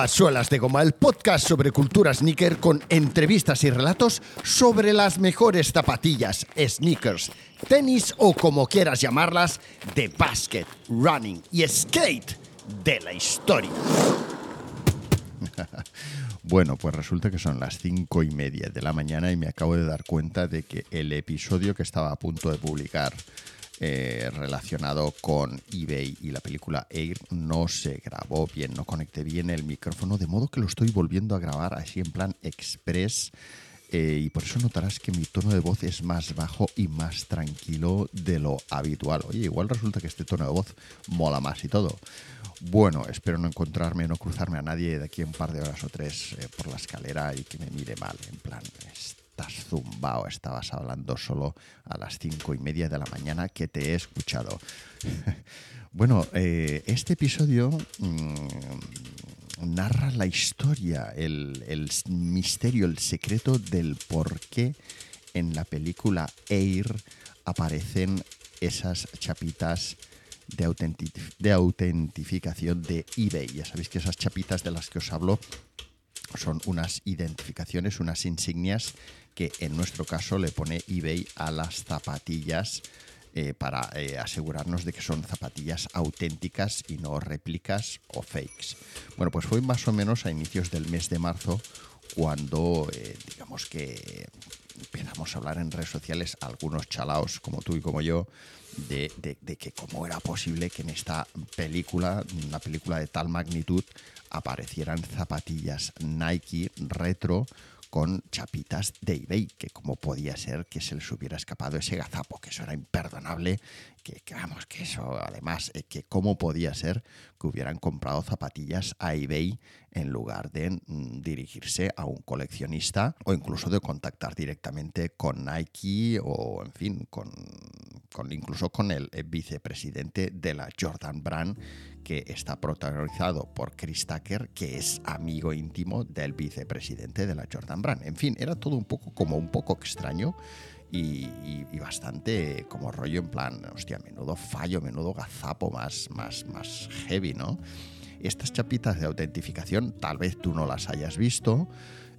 A Suelas de Goma, el podcast sobre cultura sneaker con entrevistas y relatos sobre las mejores zapatillas, sneakers, tenis o como quieras llamarlas, de basket, running y skate de la historia. Bueno, pues resulta que son las cinco y media de la mañana y me acabo de dar cuenta de que el episodio que estaba a punto de publicar eh, relacionado con eBay y la película Air no se grabó bien, no conecté bien el micrófono, de modo que lo estoy volviendo a grabar así en plan express. Eh, y por eso notarás que mi tono de voz es más bajo y más tranquilo de lo habitual. Oye, igual resulta que este tono de voz mola más y todo. Bueno, espero no encontrarme, no cruzarme a nadie de aquí un par de horas o tres eh, por la escalera y que me mire mal, en plan, estás zumbao, estabas hablando solo a las cinco y media de la mañana que te he escuchado. bueno, eh, este episodio mm, narra la historia, el, misterio, el secreto del por qué en la película Air aparecen esas chapitas de, autentificación de eBay. Ya sabéis que esas chapitas de las que os hablo son unas identificaciones, unas insignias que en nuestro caso le pone eBay a las zapatillas eh, para eh, asegurarnos de que son zapatillas auténticas y no réplicas o fakes. Bueno, pues fue más o menos a inicios del mes de marzo cuando, eh, digamos que empezamos a hablar en redes sociales, algunos chalaos como tú y como yo, de, que cómo era posible que en esta película, una película de tal magnitud, aparecieran zapatillas Nike retro con chapitas de eBay, que como podía ser que se les hubiera escapado ese gazapo, que eso era imperdonable, que, vamos, que eso además, eh, que cómo podía ser que hubieran comprado zapatillas a eBay en lugar de mm, dirigirse a un coleccionista o incluso de contactar directamente con Nike o en fin, con, con incluso con el vicepresidente de la Jordan Brand que está protagonizado por Chris Tucker, que es amigo íntimo del vicepresidente de la Jordan Brand. En fin, era todo un poco como un poco extraño y, bastante como rollo en plan, hostia, menudo fallo, menudo gazapo más, más, más heavy, ¿no? Estas chapitas de autentificación tal vez tú no las hayas visto,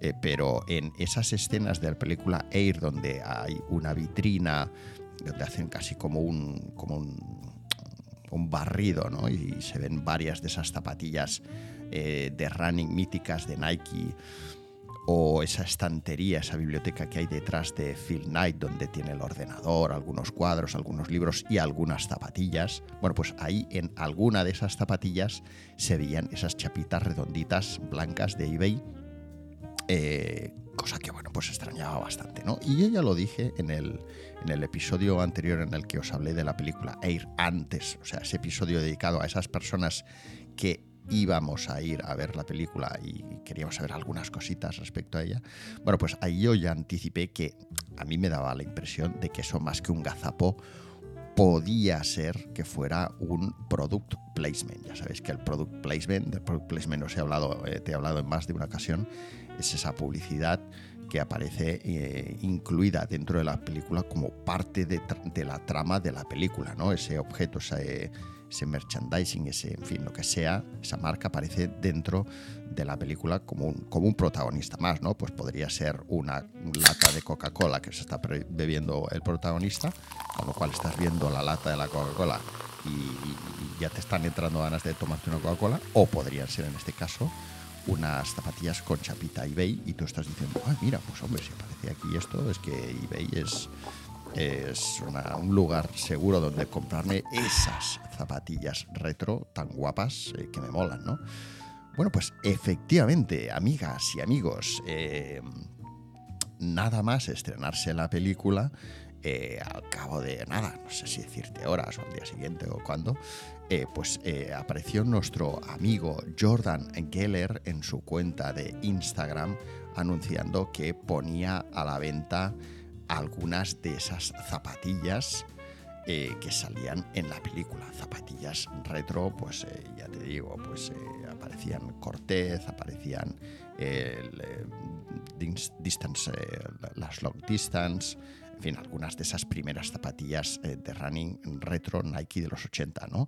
eh, pero en esas escenas de la película Air donde hay una vitrina, donde hacen casi como un, como un un barrido, ¿no? Y se ven varias de esas zapatillas eh, de running míticas de Nike o esa estantería, esa biblioteca que hay detrás de Phil Knight, donde tiene el ordenador, algunos cuadros, algunos libros y algunas zapatillas. Bueno, pues ahí en alguna de esas zapatillas se veían esas chapitas redonditas blancas de eBay eh, pues extrañaba bastante, ¿no? Y yo ya lo dije en el, en el episodio anterior en el que os hablé de la película Air antes, o sea, ese episodio dedicado a esas personas que íbamos a ir a ver la película y queríamos saber algunas cositas respecto a ella. Bueno, pues ahí yo ya anticipé que a mí me daba la impresión de que eso más que un gazapo podía ser que fuera un product placement. Ya sabéis que el product placement, del product placement os he hablado, eh, te he hablado en más de una ocasión, es esa publicidad que aparece eh, incluida dentro de la película como parte de, la trama de la película, ¿no? Ese objeto, ese, merchandising, ese, en fin, lo que sea, esa marca aparece dentro de la película como un, como un protagonista más, ¿no? Pues podría ser una lata de Coca-Cola que se está bebiendo el protagonista, con lo cual estás viendo la lata de la Coca-Cola y, y ya te están entrando ganas de tomarte una Coca-Cola, o podrían ser en este caso unas zapatillas con chapita eBay y tú estás diciendo, ah, mira, pues hombre, si aparece aquí esto, es que eBay es, es un lugar seguro donde comprarme esas zapatillas retro tan guapas eh, que me molan, ¿no? Bueno, pues efectivamente, amigas y amigos, eh, nada más estrenarse la película, eh, al cabo de nada, no sé si decirte horas o al día siguiente o cuándo, eh, pues eh, apareció nuestro amigo Jordan Geller en su cuenta de Instagram anunciando que ponía a la venta algunas de esas zapatillas que salían en la película. Zapatillas retro, pues ya te digo, pues aparecían Cortez, aparecían distance, las long distance, fin, algunas de esas primeras zapatillas eh, de running retro Nike de los 80, ¿no?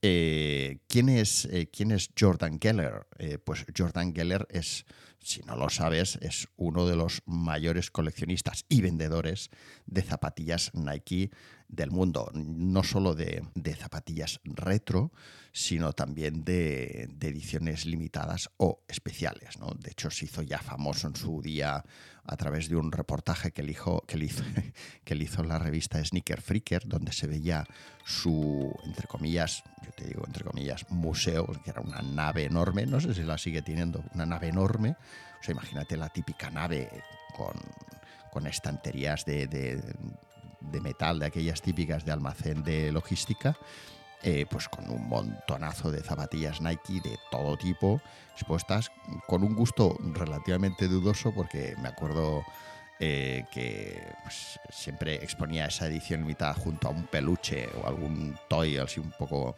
Eh, ¿quién, es, eh, ¿Quién es Jordan Geller? Pues Jordan Geller es, si no lo sabes, es uno de los mayores coleccionistas y vendedores de zapatillas Nike del mundo, no solo de, zapatillas retro, sino también de, ediciones limitadas o especiales. De hecho, se hizo ya famoso en su día a través de un reportaje que, que, le hizo, que le hizo la revista Sneaker Freaker, donde se veía su, entre comillas, yo te digo entre comillas, museo, que era una nave enorme, no sé si la sigue teniendo, una nave enorme. O sea, imagínate la típica nave con, con estanterías de de metal, de aquellas típicas de almacén de logística, eh, pues con un montonazo de zapatillas Nike de todo tipo, expuestas con un gusto relativamente dudoso, porque me acuerdo eh, que pues, siempre exponía esa edición limitada junto a un peluche o algún toy así un poco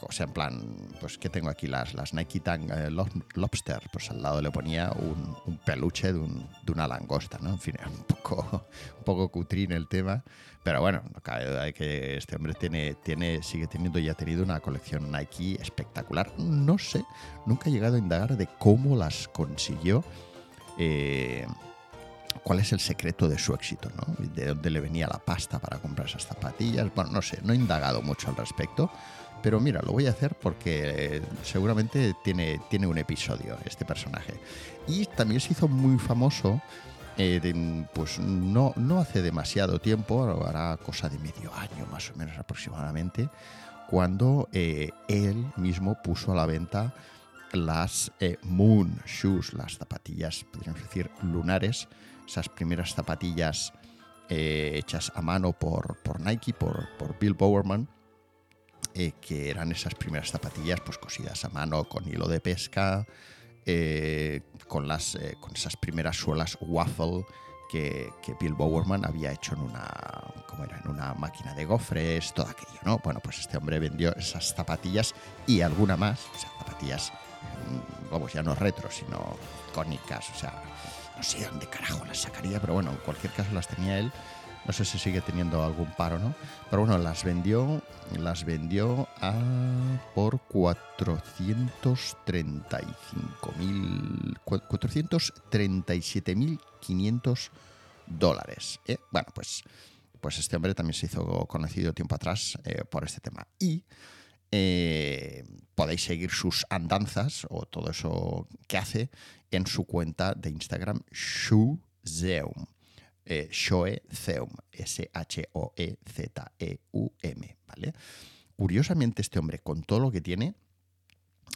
o sea, en plan, pues que tengo aquí las, las Nike Tang eh, Lobster, pues al lado le ponía un, un peluche de, un, de, una langosta, ¿no? En fin, era un poco, un poco cutrín el tema, pero bueno, no cabe duda de que este hombre tiene, tiene, sigue teniendo y ha tenido una colección Nike espectacular. No sé, nunca he llegado a indagar de cómo las consiguió. Eh, cuál es el secreto de su éxito, ¿no? De dónde le venía la pasta para comprar esas zapatillas. Bueno, no sé, no he indagado mucho al respecto. Pero mira, lo voy a hacer porque eh, seguramente tiene, tiene un episodio este personaje. Y también se hizo muy famoso, eh, pues no, no hace demasiado tiempo, hará cosa de medio año más o menos aproximadamente, cuando eh, él mismo puso a la venta las Moon Shoes, las zapatillas, podríamos decir, lunares, esas primeras zapatillas hechas a mano por, por Nike, por, por Bill Bowerman eh, que eran esas primeras zapatillas pues cosidas a mano con hilo de pesca, eh, con, las, eh, con esas primeras suelas waffle que, que, Bill Bowerman había hecho en una, ¿cómo era? en una máquina de gofres, todo aquello, ¿no? Bueno, pues este hombre vendió esas zapatillas y alguna más, o sea, zapatillas, mm, vamos, ya no retro, sino cónicas, o sea, no sé dónde carajo las sacaría, pero bueno, en cualquier caso las tenía él no sé si sigue teniendo algún paro, ¿no? Pero bueno, las vendió, las vendió a por 435.000, 437.500 dólares. ¿eh? Bueno, pues, pues este hombre también se hizo conocido tiempo atrás eh, por este tema. Y eh, podéis seguir sus andanzas o todo eso que hace en su cuenta de Instagram, Shuzeum eh, Shoe Zeum, S-H-O-E-Z-E-U-M, ¿vale? Curiosamente, este hombre, con todo lo que tiene,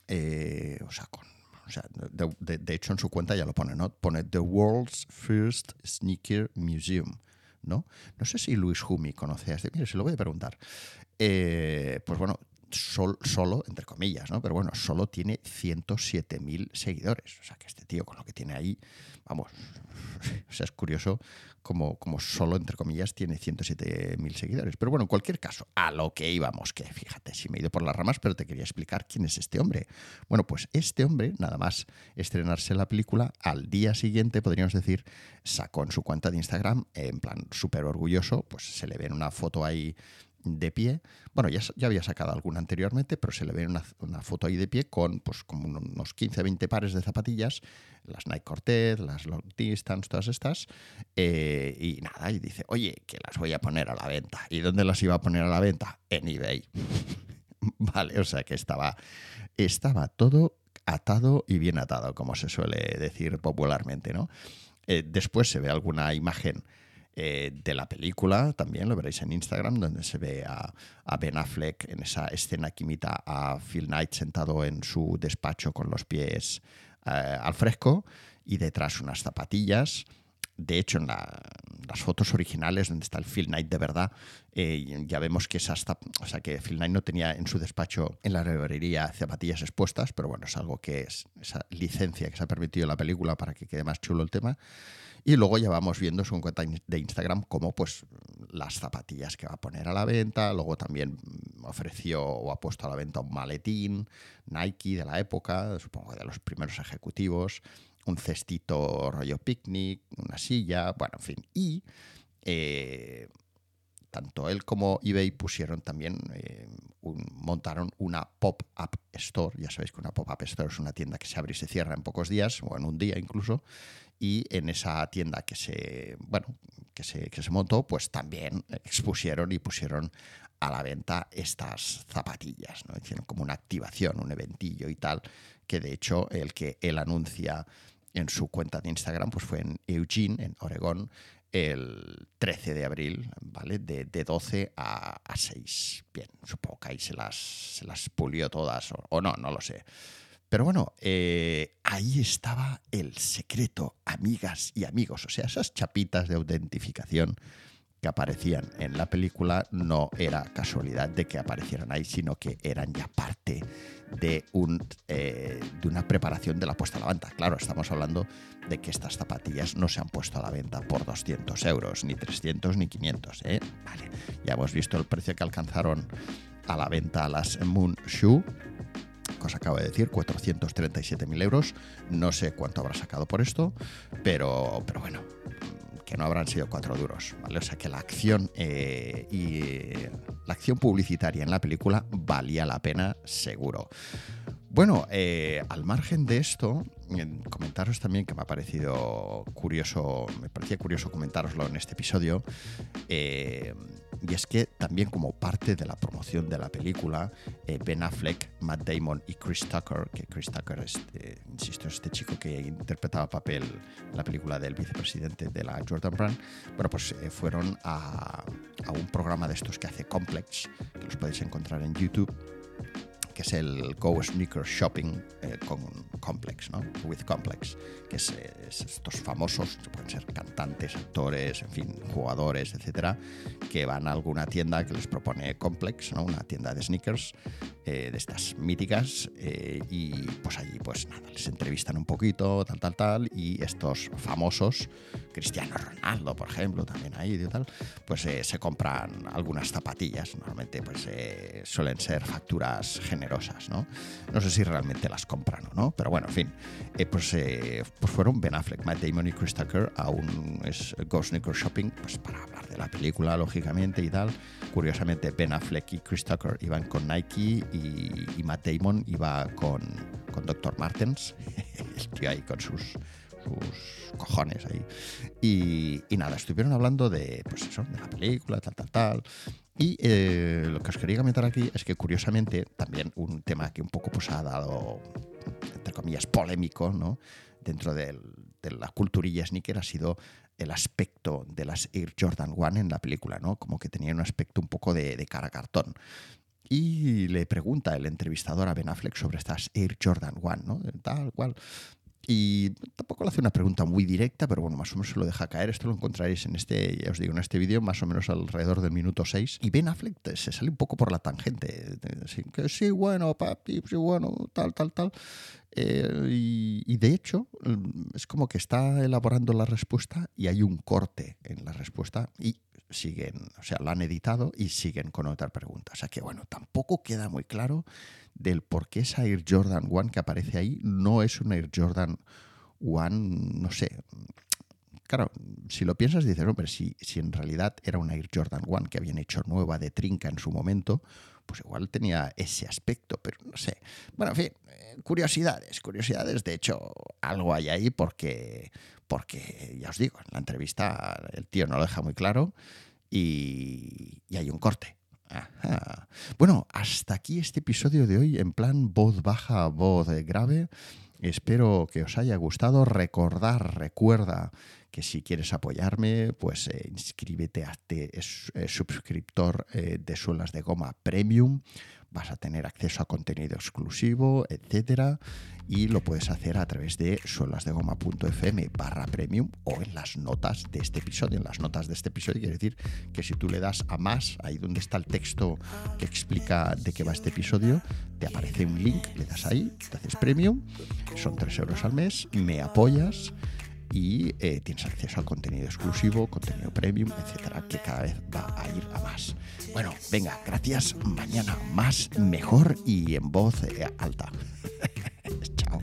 eh, o sea, de, hecho en su cuenta ya lo pone, ¿no? Pone The World's First Sneaker Museum, ¿no? No sé si Luis Humi conoce a este, mire, se lo voy a preguntar. Eh, pues bueno, solo, entre comillas, ¿no? Pero bueno, solo tiene 107.000 seguidores. O sea, que este tío con lo que tiene ahí, vamos, o sea, es curioso como, como solo, entre comillas, tiene 107.000 seguidores. Pero bueno, en cualquier caso, a lo que íbamos, que fíjate, si me he ido por las ramas, pero te quería explicar quién es este hombre. Bueno, pues este hombre, nada más estrenarse la película, al día siguiente, podríamos decir, sacó en su cuenta de Instagram, en plan súper orgulloso, pues se le ve en una foto ahí de pie. Bueno, ya, ya había sacado alguna anteriormente, pero se le ve una, una foto ahí de pie con pues, como unos 15-20 pares de zapatillas, las Nike Cortez, las Long Distance, todas estas. Eh, y nada, y dice, oye, que las voy a poner a la venta. ¿Y dónde las iba a poner a la venta? En eBay. vale, o sea que estaba, estaba todo atado y bien atado, como se suele decir popularmente, ¿no? Eh, después se ve alguna imagen eh, de la película, también lo veréis en Instagram, donde se ve a, Ben Affleck en esa escena que imita a Phil Knight sentado en su despacho con los pies eh, al fresco y detrás unas zapatillas. De hecho, en las fotos originales, donde está el Phil Knight de verdad, eh, ya vemos que es hasta, o sea, que Phil Knight no tenía en su despacho en la librería zapatillas expuestas, pero bueno, es algo que es esa licencia que se ha permitido la película para que quede más chulo el tema. Y luego ya vamos viendo su cuenta de Instagram como pues las zapatillas que va a poner a la venta. Luego también ofreció o ha puesto a la venta un maletín Nike de la época, supongo de los primeros ejecutivos, un cestito rollo picnic, una silla, bueno, en fin. Y eh, tanto él como eBay pusieron también, montaron una pop-up store. Ya sabéis que una pop-up store es una tienda que se abre y se cierra en pocos días, o en un día incluso. Y en esa tienda que se, bueno, que se, que se montó, pues también expusieron y pusieron a la venta estas zapatillas, ¿no? Hicieron como una activación, un eventillo y tal, que de hecho el que él anuncia en su cuenta de Instagram pues fue en Eugene, en Oregón, el 13 de abril, ¿vale? De, 12 a, 6. Bien, supongo que ahí se las, se las pulió todas, o, no, no lo sé. Pero bueno, eh, ahí estaba el secreto, amigas y amigos. O sea, esas chapitas de autentificación que aparecían en la película no era casualidad de que aparecieran ahí, sino que eran ya parte de, eh, una preparación de la puesta a la venta. Claro, estamos hablando de que estas zapatillas no se han puesto a la venta por 200 euros, ni 300 ni 500. ¿eh? Vale, ya hemos visto el precio que alcanzaron a la venta las Moon Shoe cosa acabo de decir, 437.000 euros. No sé cuánto habrá sacado por esto, pero, pero bueno, que no habrán sido cuatro duros, ¿vale? O sea que la acción eh, y la acción publicitaria en la película valía la pena seguro. Bueno, eh, al margen de esto, comentaros también que me ha parecido curioso, me parecía curioso comentároslo en este episodio, eh, y es que también como parte de la promoción de la película, eh, Ben Affleck, Matt Damon y Chris Tucker, que Chris Tucker es, insisto, este chico que interpretaba papel en la película del vicepresidente de la Jordan Brand, bueno, pues fueron a, a un programa de estos que hace Complex, que los podéis encontrar en YouTube que es el Go Sneaker Shopping eh, con Complex, ¿no? With Complex, que es, estos famosos, pueden ser cantantes, actores, en fin, jugadores, etcétera, que van a alguna tienda que les propone Complex, ¿no? Una tienda de sneakers eh, de estas míticas eh, y pues allí pues nada, les entrevistan un poquito, tal, tal, tal, y estos famosos, Cristiano Ronaldo, por ejemplo, también ahí y tal, pues se compran algunas zapatillas, normalmente pues suelen ser facturas generales ¿no? No sé si realmente las compran o no, pero bueno, en fin. Eh, pues, eh, pues fueron Ben Affleck, Matt Damon y Chris Tucker a un Ghost Sneaker Shopping pues para hablar de la película, lógicamente, y tal. Curiosamente, Ben Affleck y Chris Tucker iban con Nike y, Matt Damon iba con, con Dr. Martens, el tío ahí con sus sus cojones ahí. Y, y, nada, estuvieron hablando de, pues eso, de la película, tal, tal, tal. Y eh, lo que os quería comentar aquí es que curiosamente también un tema que un poco pues ha dado, entre comillas, polémico, ¿no? Dentro de la culturilla sneaker ha sido el aspecto de las Air Jordan 1 en la película, ¿no? Como que tenía un aspecto un poco de, de cara cartón. Y le pregunta el entrevistador a Ben Affleck sobre estas Air Jordan 1, ¿no? Tal cual. Y tampoco le hace una pregunta muy directa, pero bueno, más o menos se lo deja caer. Esto lo encontraréis en este, ya os digo, en este vídeo, más o menos alrededor del minuto 6. Y Ben Affleck se sale un poco por la tangente. que sí, bueno, papi, sí, bueno, tal, tal, tal. Eh, y, de hecho, mm, es como que está elaborando la respuesta y hay un corte en la respuesta y siguen, o sea, la han editado y siguen con otra pregunta. O sea que, bueno, tampoco queda muy claro del por qué esa Air Jordan One que aparece ahí no es una Air Jordan One, no sé. Claro, si lo piensas, dices, hombre, si, si en realidad era una Air Jordan One que habían hecho nueva de trinca en su momento, pues igual tenía ese aspecto, pero no sé. Bueno, en fin, eh, curiosidades, curiosidades. De hecho, algo hay ahí porque, porque ya os digo, en la entrevista el tío no lo deja muy claro y, y hay un corte. Bueno, hasta aquí este episodio de hoy en plan voz baja, voz grave. Espero que os haya gustado. Recordar, recuerda que si quieres apoyarme, pues eh, inscríbete, hazte es, eh, suscriptor eh, de Suelas de Goma Premium vas a tener acceso a contenido exclusivo, etcétera, y lo puedes hacer a través de suelasdegoma.fm barra premium o en las notas de este episodio. En las notas de este episodio quiere decir que si tú le das a más, ahí donde está el texto que explica de qué va este episodio, te aparece un link, le das ahí, te haces premium, son 3 euros al mes, me apoyas y eh, tienes acceso a contenido exclusivo, contenido premium, etcétera, que cada vez va a ir a más. Bueno, venga, gracias. Mañana más, mejor y en voz eh, alta. Chao.